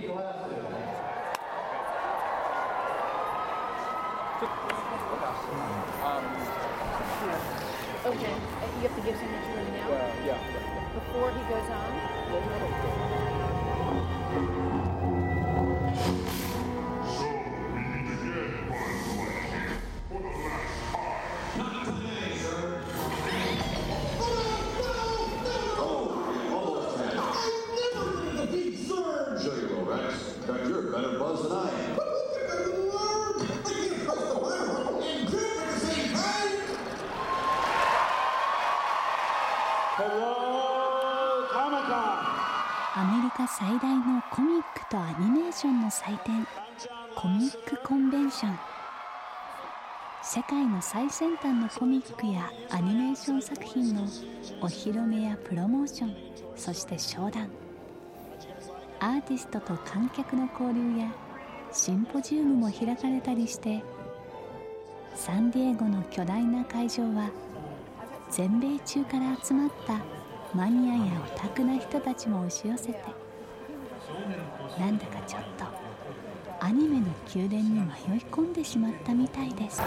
Okay, you have to give something to him now? Uh, yeah. Before he goes on? 最大のコミックとアニメーションの祭典コミックコンベンション。世界の最先端のコミックやアニメーション作品のお披露目やプロモーションそして商談。アーティストと観客の交流やシンポジウムも開かれたりしてサンディエゴの巨大な会場は全米中から集まったマニアやオタクな人たちも押し寄せてなんだかちょっと。アニメの宮殿に迷い込んでしまったみたいです。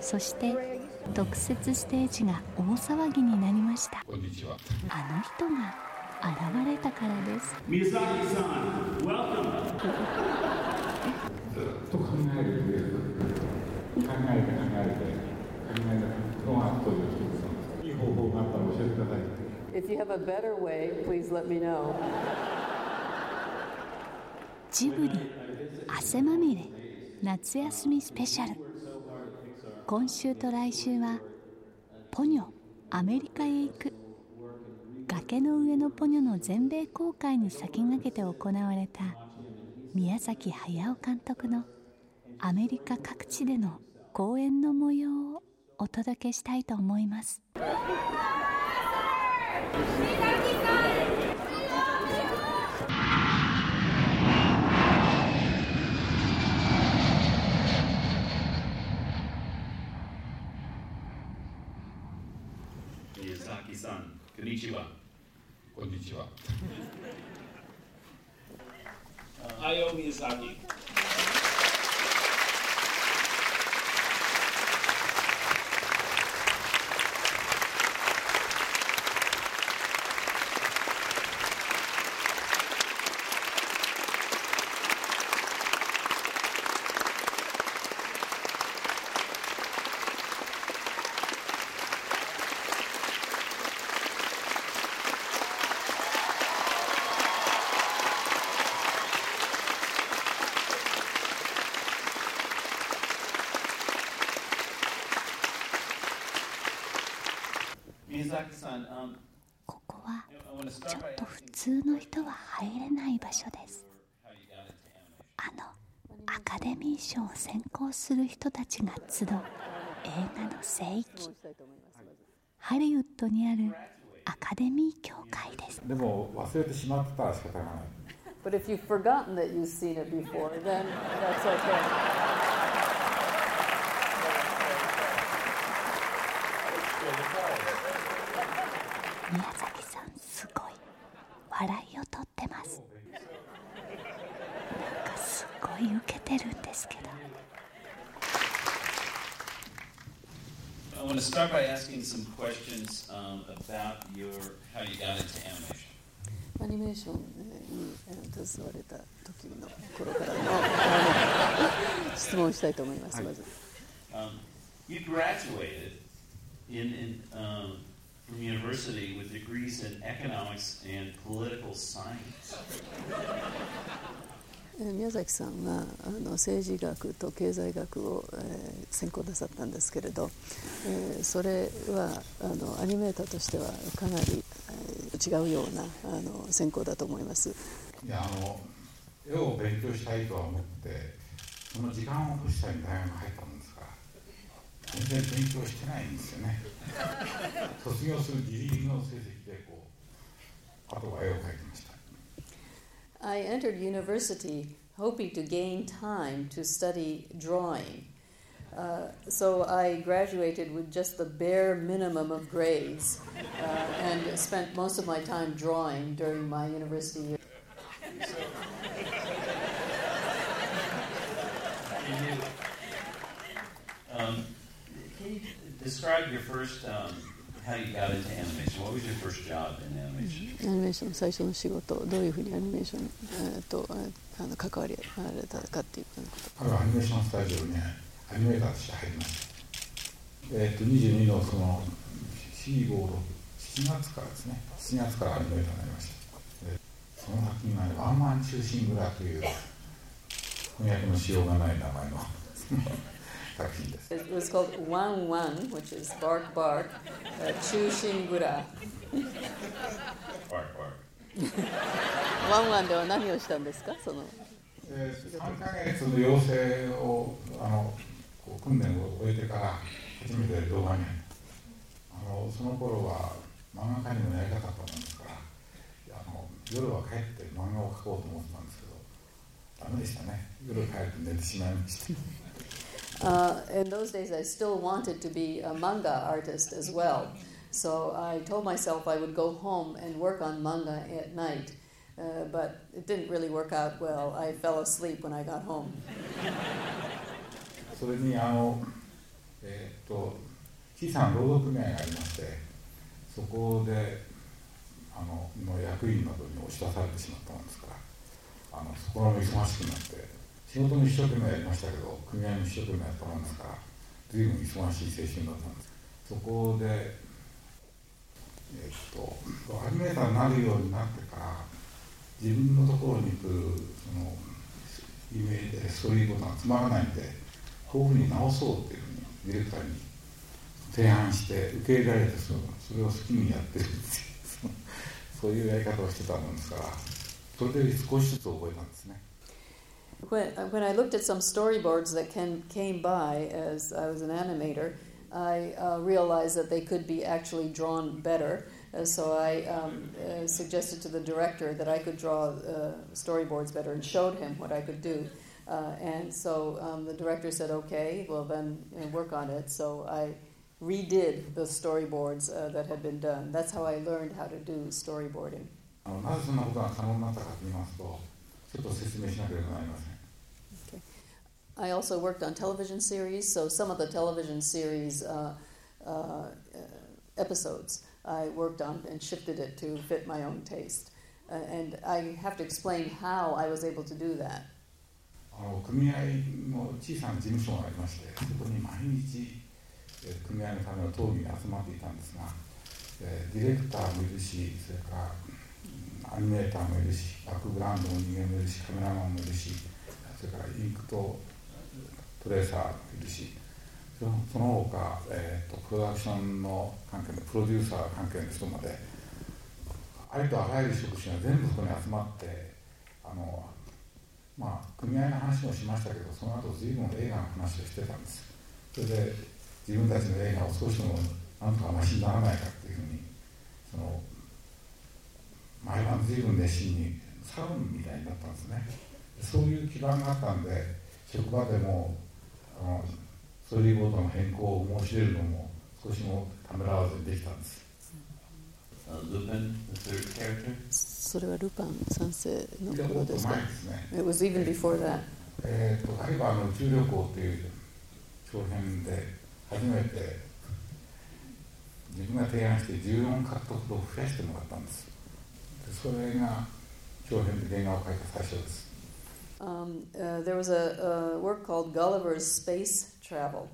そして特設ステージが大騒ぎになりました。あの人が現れたからです. と考えるという考えて考えて考えたのがといういい方法があったら教えてください If you have a better way, please let me know. ジブリ汗まみれ夏休みスペシャル今週と来週はポニョアメリカへ行く。崖の上のポニョの全米公開に先駆けて行われた宮崎駿監督のアメリカ各地での公演の模様をお届けしたいと思います宮崎さん、こんにちは。こんにちは。Hayao Miyazaki. Miyazaki-san, um, ここは I want to ち start ょ by っと asking 普通の人は入れない場所です how you got into animation. あのアカデミー賞を選考する人たちが集う映画の聖域ハリウッドにあるアカデミー協会ですでも忘れてしまってたら仕方がない But if you've forgotten that you've seen it before, then that's okay. some questions um, about your how you got into animation. アニメーションにえー携われた時の頃からのあの質問をしたいと思います、まず。 Um, you graduated in, in um, from university with degrees in economics and political science. 宮崎さんはあの政治学と経済学を、えー専攻なさったんですけれど、えーそれはあのアニメーターとしてはかなり、えー違うようなあの専攻だと思います。いやあの絵を勉強したいとは思ってその時間を欲しさに大学入ったもんですから全然勉強してないんですよね 卒業するギリギリの成績でこうあとは絵を描いてました I entered university hoping to gain time to study drawing. Uh, so I graduated with just the bare minimum of grades uh, and spent most of my time drawing during my university year. Can you, um, can you describe your first, um, how you got into animation? What was your first job in animation? アニメーションの最初の仕事どういうふうにアニメーション、えー、とあの関わりられたかっていうこと。アニメーションスタジオにアニメーターとして入りました。えっ、と22のその4、5、6、7月からですね。7月からアニメーターになりました。でその先にはねワンマン中心蔵という翻訳のしようがない名前の It was called Wan Wan, which is bark bark, uh, Chushingura. Bark, bark. ワンワンでは何をしたんですか？その。で3ヶ月の養成をあのこう訓練を終えてから初めて動画にあのその頃は漫画家にもなりたかったもんですからあの夜は帰って漫画を描こうと思ってたんですけどダメでしたね。夜帰って寝てしまいました Uh, in those days, I still wanted to be a manga artist as well. So I told myself I would go home and work on manga at night. Uh, but it didn't really work out well. I fell asleep when I got home. それにあのえーっと小さな労働組合がありましてそこであのの役員などに押し出されてしまったもんですからあのそこらも忙しくなって 仕事も一生懸命やりましたけど組合も一生懸命やったもんですから随分忙しい青春だったんです。そこでえーっとアニメーターになるようになってから自分のところに来るそのイメージでそういうことがつまらないんでこういうふうに直そうっていうふうにディレクターに提案して受け入れられてそそれを好きにやってるっていうそのそういうやり方をしてたもんですからそれで少しずつ覚えたんですね。When, when I looked at some storyboards that can, came by as I was an animator, I uh, realized that they could be actually drawn better. Uh, so I um, uh, suggested to the director that I could draw uh, storyboards better and showed him what I could do. Uh, and so um, the director said, okay, well, then uh, work on it. So I redid the storyboards uh, that had been done. That's how I learned how to do storyboarding. あのなぜそんなことが可能になったかと言いますとちょっと説明しなければなりません I also worked on television series, so some of the television series uh, uh, uh, episodes I worked on and shifted it to fit my own taste. Uh, and I have to explain how I was able to do that. あの組合の小さな事務所がありましてそこに毎日えー組合のための討議に集まっていたんですが、えーディレクターもいるしそれからうん アニメーターもいるしバックグラウンドの人間もいるしカメラマンもいるしそれからインクとトレーサーもいるしそのその他、えーとプロダクションの関係のプロデューサー関係の人までありとあらゆる職種が全部そこに集まってあのまあ組合の話もしましたけどその後随分映画の話をしてたんです。それで自分たちの映画を少しでもなんとかマシにならないかっていうふうにその毎晩随分熱心にサロンみたいになったんですね。そういう基盤があったんで職場でもあのストーリーボードの変更を申し出るのも少しもためらわずにできたんです。Uh. それはルパン三世の頃ですか？前ですね。It was even before that. えー、とガリバーの宇宙旅行という長編で初めて自分が提案して14獲得度を増やしてもらったんです。で それが長編で原画を描いた最初です Um, uh, there was a, a work called Gulliver's Space Travel,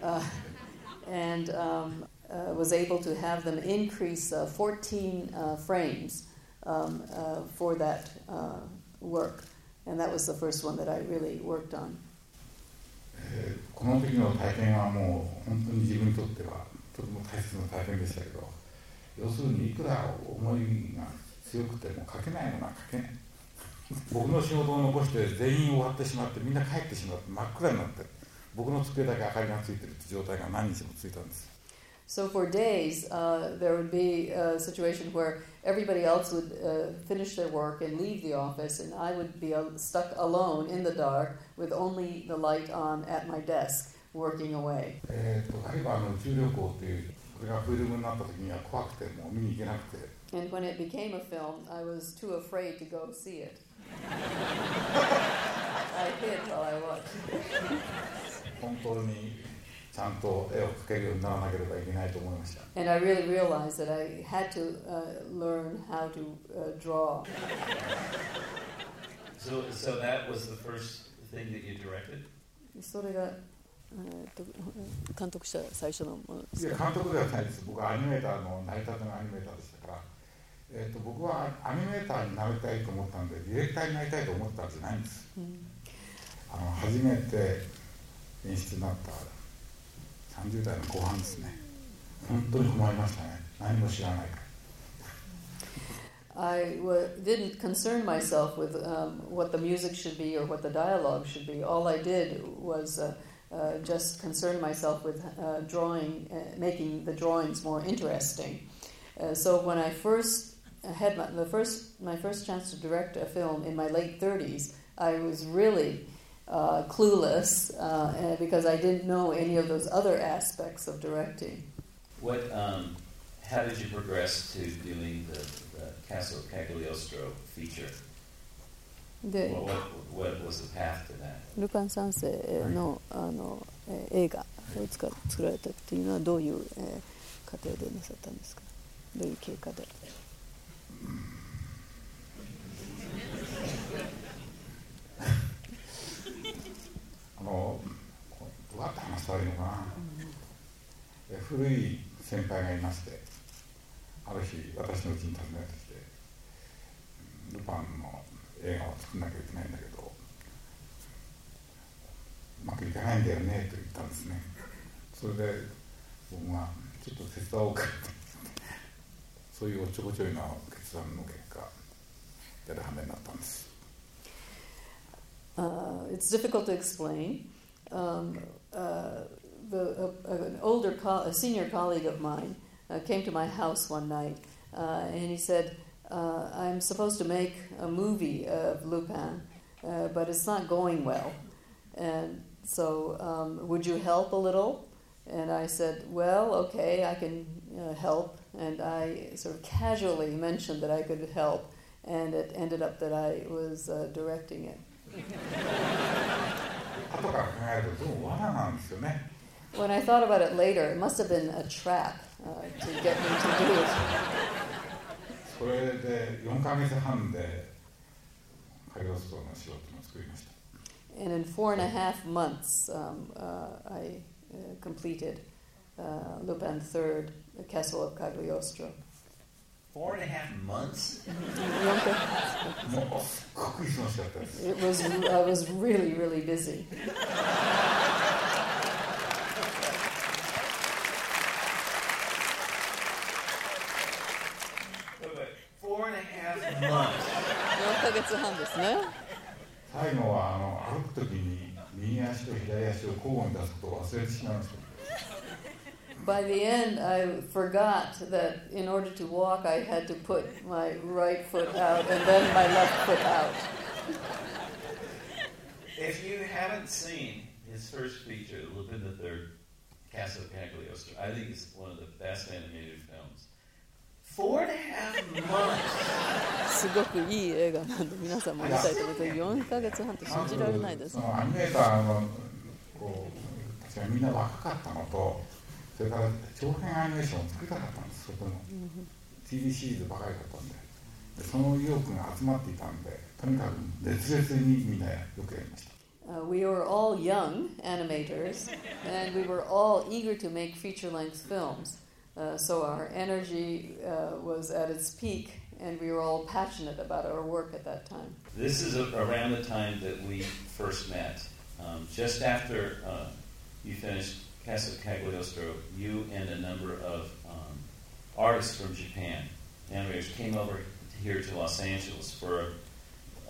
uh, and um, uh, was able to have them increase uh, 14 uh, frames um, uh, for that uh, work. And that was the first one that I really worked on. えーこの時の体験はもう本当に自分にとってはとても大切な体験でしたけど要するにいくら思いが 強くても描けないものは描けない僕の仕事を残して全員終わってしまってみんな帰ってしまって真っ暗になって僕の机だけ明かりがついてるって状態が何日も続いたんです So for days, uh, there would be a situation where everybody else would uh, finish their work and leave the office, and I would be uh, stuck alone in the dark with only the light on at my desk, working away. えー、とガリバーの宇宙旅行っていう これがフィルムになった時には怖くてもう見に行けなくて And when it became a film, I was too afraid to go see it. I hid while I watched. 本当にちゃんと絵を描けるようにならなければいけないと思いました And I really realized that I had to uh, learn how to uh, draw. So, so that was the first thing that you directed? それが、 え監督した最初のものですいや監督ではないです。僕はアニメーターの成り立てのアニメーターでしたから、えー、と僕はアニメーターになりたいと思ったんでディレクターになりたいと思ったんじゃないんです、あの初めて演出になった30代の後半ですね。本当に困りましたね。何も知らない。から I w- didn't concern myself with um, what the music should be or what the dialogue should be. All I did was uh, uh, just concern myself with uh, drawing, uh, making the drawings more interesting. Uh, so when I first had my, the first, my first chance to direct a film in my late 30s, I was really uh, clueless uh, uh, because I didn't know any of those other aspects of directing. What, um, how did you progress to doing the, the Castle Cagliostro feature? That? ルパン三世の,、あのえー映画を使っ作られたっていうのはどういう、えー過程でなさったんですか？どういう経過で？あのどうやって話したらいいのかな、え古い先輩がいましてある日私のうちに訪ねてきて「ルパンの映画を作んなきゃいけないんだけどうまくいかないんだよね」と言ったんですねそれで僕が「ちょっと手伝おうか」ってそういうおっちょこちょいな決断の結果やる羽目になったんです Uh, it's difficult to explain. Um, uh, the, uh, an older, co- a senior colleague of mine uh, came to my house one night, uh, and he said, uh, "I'm supposed to make a movie of Lupin, uh, but it's not going well. And so, um, would you help a little?" And I said, "Well, okay, I can uh, help." And I sort of casually mentioned that I could help, and it ended up that I was uh, directing it. 後から考えるとどうも罠なんですよね When I thought about it later, it must have been a trap uh, to get me to do it. それで4ヶ月半でカリオストの仕事を作りました And in four and a half months, um, uh, I uh, completed uh, Lupin III, The Castle of Cagliostro. Four and a half months? もうすっごく忙しかったです It was, I was really, really busy. half months. 4ヶ月半ですね。最後はあの歩く時に右足と左足を交互に出すことを忘れてしまいました By the end, I forgot that in order to walk, I had to put my right foot out and then my left foot out. If you haven't seen his first feature, Lupin III, Castle of Cagliostro, I think it's one of the best animated films. すごくいい映画なんで皆さんも見たいと思うけど4ヶ月半って信じられないですアニメーターのこうたちがみんな若かったのとそれから長編アニメーションを作りたかったんですそこの。TV シリーズばかりだったんで。でその意欲が集まっていたんでとにかく熱烈にみんなよくやりました。Uh, we were all young animators, and we were all eager to make feature length films. Uh, so our energy uh, was at its peak, and we were all passionate about our work at that time. This is a, around the time that we first met. Um, just after uh, you finished Casa Cagliostro, you and a number of um, artists from Japan, animators, came over here to Los Angeles for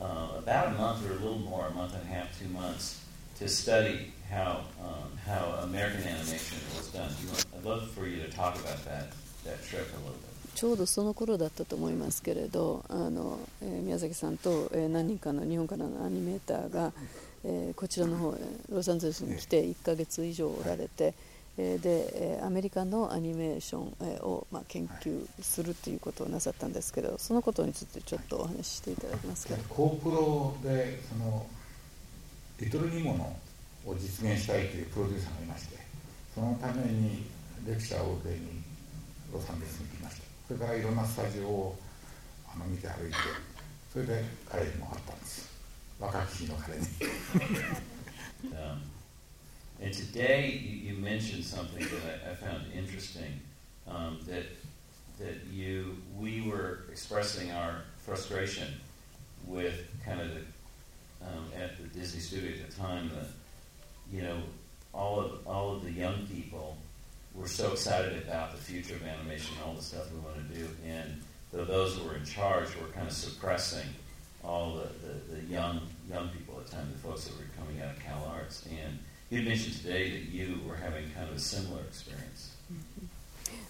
uh, about a month or a little more, a month and a half, two months, to study how um, how American animation was done. I'd love for you to talk about that that trip a little bit. ちょうどその頃だったと思いますけれどあの、えー、宮崎さんと、えー、何人かの日本からのアニメーターが、えー、こちらの方ロサンゼルスに来て1ヶ月以上おられて、えー、でアメリカのアニメーションを、まあ、研究するということをなさったんですけどそのことについてちょっとお話ししていただけますか？コープロでそのリトルニモノ を実現したいというプロデューサーがいましてそのためにレクチャーを受けにロサンゼルスに来ましたそれからいろんなスタジオをあの見て歩いてそれで彼にも会ったんです若き日の彼に um, and today you, you, mentioned something that I, I found interesting um, that that you we were expressing our frustration with kind of the um, at the Disney studio at the time that you know all of all of the young people were so excited about the future of animation and all the stuff we want to do, and though those who were in charge were kind of suppressing all the, the, the young young people at the time, the folks that were coming out of Cal Arts. And you mentioned today that you were having kind of a similar experience. Mm-hmm.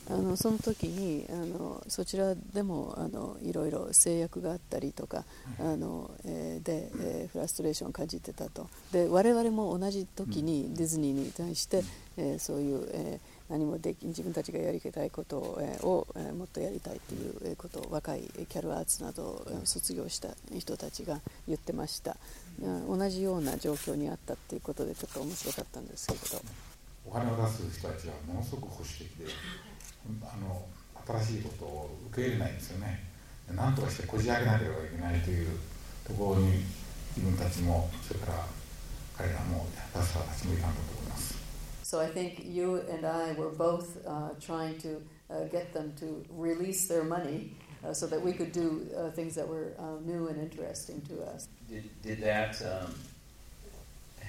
あのその時にあのそちらでもあのいろいろ制約があったりとかあの、えー、で、えー、フラストレーションを感じてたと。で我々も同じ時にディズニーに対して、えー、そういう、えー何もでき自分たちがやりたいことを,、えーもっとやりたいということを若いキャルアーツなどを卒業した人たちが言ってました。同じような状況にあったっていうことでちょっと面白かったんですけれどお金を出す人たちはものすごく保守的であの新しいことを受け入れないんですよね何とかしてこじ開けなければいけないというところに自分たちもそれから彼らもパスターたちもいたんだと思います So I think you and I were both uh, trying to uh, get them to release their money uh, so that we could do uh, things that were uh, new and interesting to us. Did, did that, um,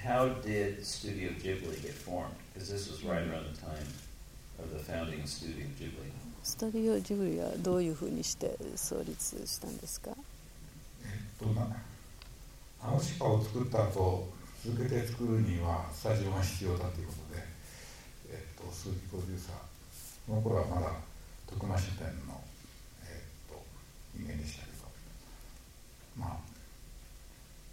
how did Studio Ghibli get formed? Because this was right around the time of the founding of Studio Ghibli. スタディオジブリはどういうふうにして創立したんですか？えっとな、ナウシカを作った後続けて作るにはスタジオが必要だということで、えっと、鈴木プロデューサーその頃はまだ徳間書店の、えっと、人間でしたけどまあ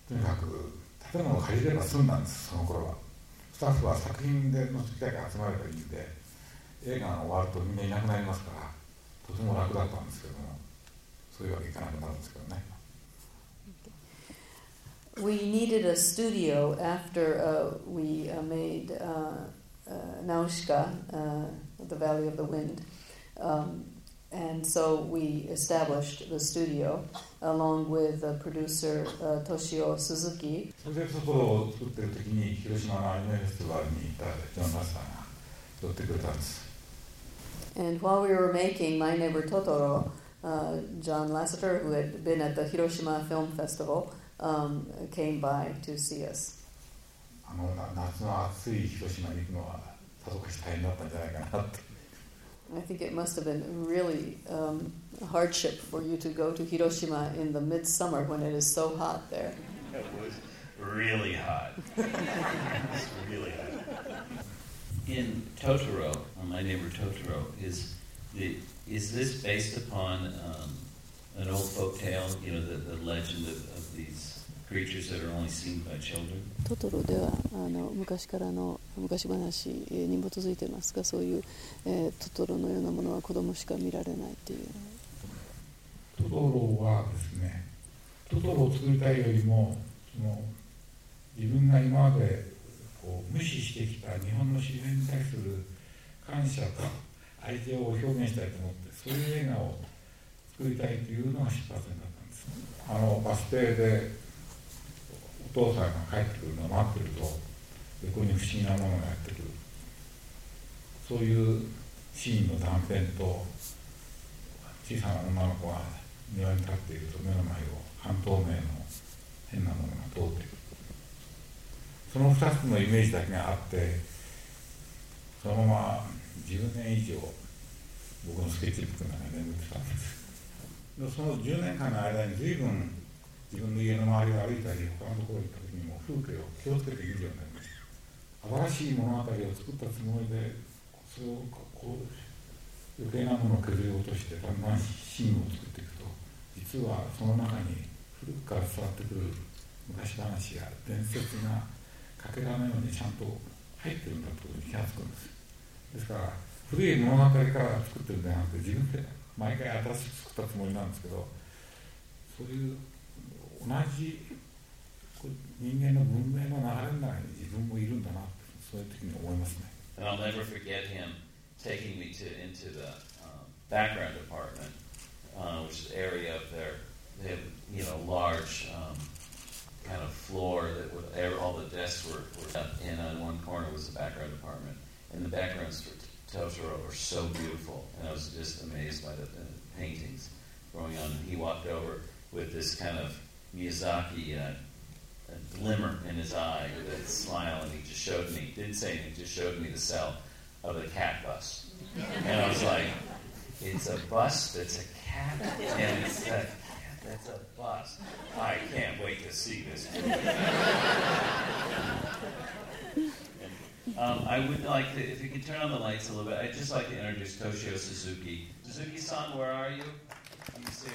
とにかく建物を借りれば済んだんですその頃はスタッフは作品での機会が集まればいいんで映画が終わるとみんないなくなりますからとても楽だったんですけどもそういうわけいかなくなるんですけどね we needed a studio after uh, we uh, made uh, uh Naushka, uh, The Valley of the Wind. Um, and so we established the studio along with uh, producer uh, Toshio Suzuki. And while we were making My Neighbor Totoro, John Lasseter, who had been at the Hiroshima Film Festival, um, came by to see us. あの夏の暑い広島に行くのはさぞかし大変だったんじゃないかなって。I think it must have been really um, a hardship for you to go to Hiroshima in the midsummer when it is so hot there. It was really hot. it's really hot. In Totoro, my neighbor Totoro, is the, is this based upon um, an old folk tale, you know, the, the legend of, of these トトロではあの昔からの昔話に基づいてますかそういう、えー、トトロのようなものは子供しか見られないっていう。トトロはですね、トトロを作りたいよりもその自分が今までこう無視してきた日本の自然に対する感謝と愛情を表現したいと思ってそういう映画を作りたいというのが出発点だったんですあのバス停でお父さんが帰ってくるのを待ってると横に不思議なものがやってくる。そういうシーンの断片と小さな女の子が庭に立っていると目の前を半透明の変なものが通ってくる。その2つのイメージだけがあってそのまま10年以上僕のスケッチブックの中に眠ってたんです。その10年間の間に随分自分の家の周りを歩いたり他のところに行った時にも風景を気をつけて見るようになりました新しい物語を作ったつもりでそれをこう余計なものを削り落としてだんだんシーンを作っていくと実はその中に古くから伝わってくる昔話や伝説がかけらのようにちゃんと入ってるんだということに気が付くんですですから古い物語から作ってるんじゃなくて自分で毎回新しく作ったつもりなんですけどそういう同じ人間の文明の流れの中に自分もいるんだなってそういう時に思いますね。And I'll never forget him taking me to into the um, background department, uh, which is the area of their they have you know large um, kind of floor that with all the desks were, were up in on one corner was the background department, and the backgrounds for Totoro were so beautiful, and I was just amazed by the, the paintings going on. And he walked over with this kind of Miyazaki uh, glimmer in his eye with a smile, and he just showed me, didn't say anything, just showed me the cell of the cat bus. And I was like, it's a bus that's a cat, and it's a cat that's a bus. I can't wait to see this. um, I would like to, if you could turn on the lights a little bit, I'd just like to introduce Toshio Suzuki. Suzuki-san, where are you? He's you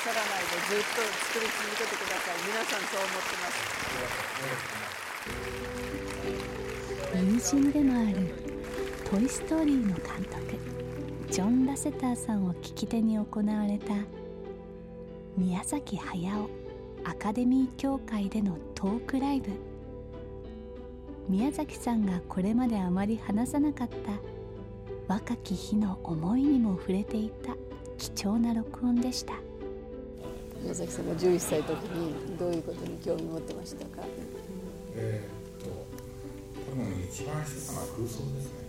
さらないでずっと作り続けてください皆さんそう思ってます友人でもある「トイ・ストーリー」の監督ジョン・ラセターさんを聞き手に行われた宮崎駿アカデミー協会でのトークライブ。宮崎さんがこれまであまり話さなかった若き日の思いにも触れていた貴重な録音でした。宮崎さんが11歳の時にどういうことに興味を持ってましたか？えー、っと多分一番してたのは空想ですね。僕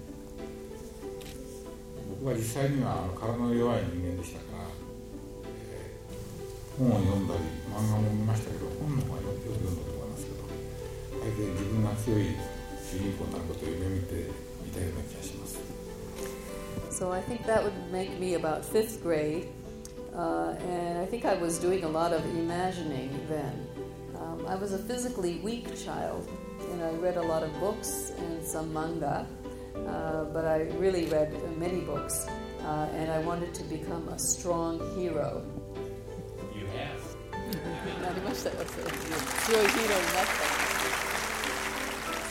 は実際には体の弱い人間でしたから、えー、本を読んだり漫画も見ましたけど本の方がよく読んだと思いますけど大抵自分が強い主人公になることを夢見ていたような気がします So I think that would make me about fifth grade. Uh, and I think I was doing a lot of imagining then. Um, I was a physically weak child, and I read a lot of books and some manga, Uh, but I really read many books, uh, and I wanted to become a strong hero. You have. なりましたよ、それ強いヒーローになった。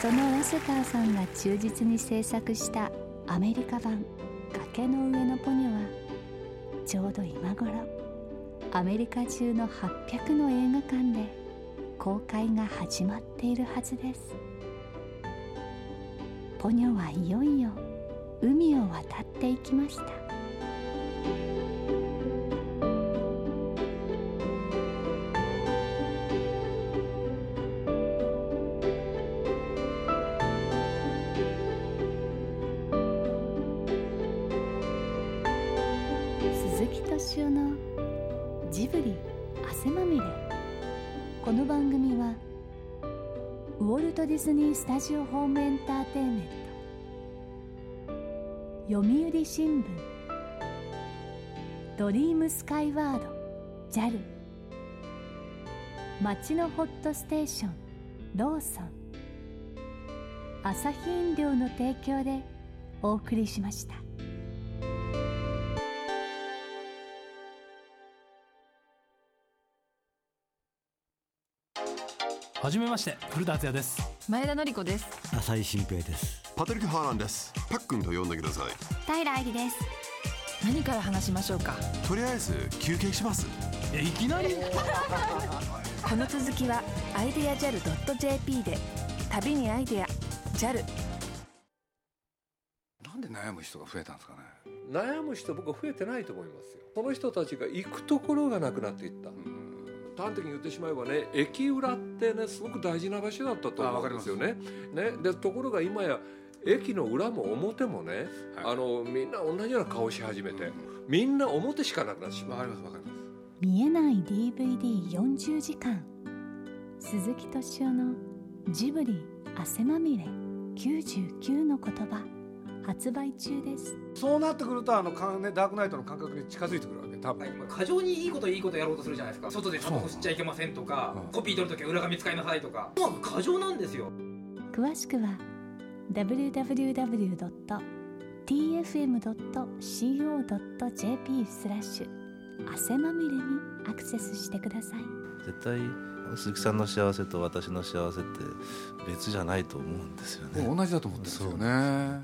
そのラセターさんが忠実に制作したアメリカ版崖の上のポニョはちょうど今頃アメリカ中の800の映画館で公開が始まっているはずですポニョはいよいよ海を渡っていきました。鈴木敏夫のジブリ汗まみれ。この番組はウォルト・ディズニー・スタジオ・ホー読売新聞。ドリームスカイワード。JAL 街のホットステーション。ローソン。朝日飲料の提供でお送りしました。はじめまして古田敦也です。前田紀子です。浅井新平です。パトリック・ハーランです。パックンと呼んでください。平愛理です。何から話しましょうか？とりあえず休憩します。えいきなり。この続きはアイデア JAL.jp で旅にアイデア JAL なんで悩む人が増えたんですかね。悩む人僕は増えてないと思いますよ。その人たちが行くところがなくなっていった、端的に言ってしまえばね駅裏ってねすごく大事な場所だったと思うんですよね。ね。でところが今や駅の裏も表もね、あのみんな同じような顔し始めて、みんな表しかなくなってしまう。わかりますわかります。見えない DVD40 時間鈴木敏夫のジブリ汗まみれ99の言葉発売中です。そうなってくるとあのかん、ね、ダークナイトの感覚に近づいてくるわけ多分。今過剰にいいこといいことやろうとするじゃないですか。外でタバコ吸っちゃいけませんとかコピー取るときは裏紙使いなさいとか。もう過剰なんですよ。詳しくは www.tfm.co.jp スラッシュ。汗まみれにアクセスしてください。絶対鈴木さんの幸せと私の幸せって別じゃないと思うんですよね。同じだと思ってますよね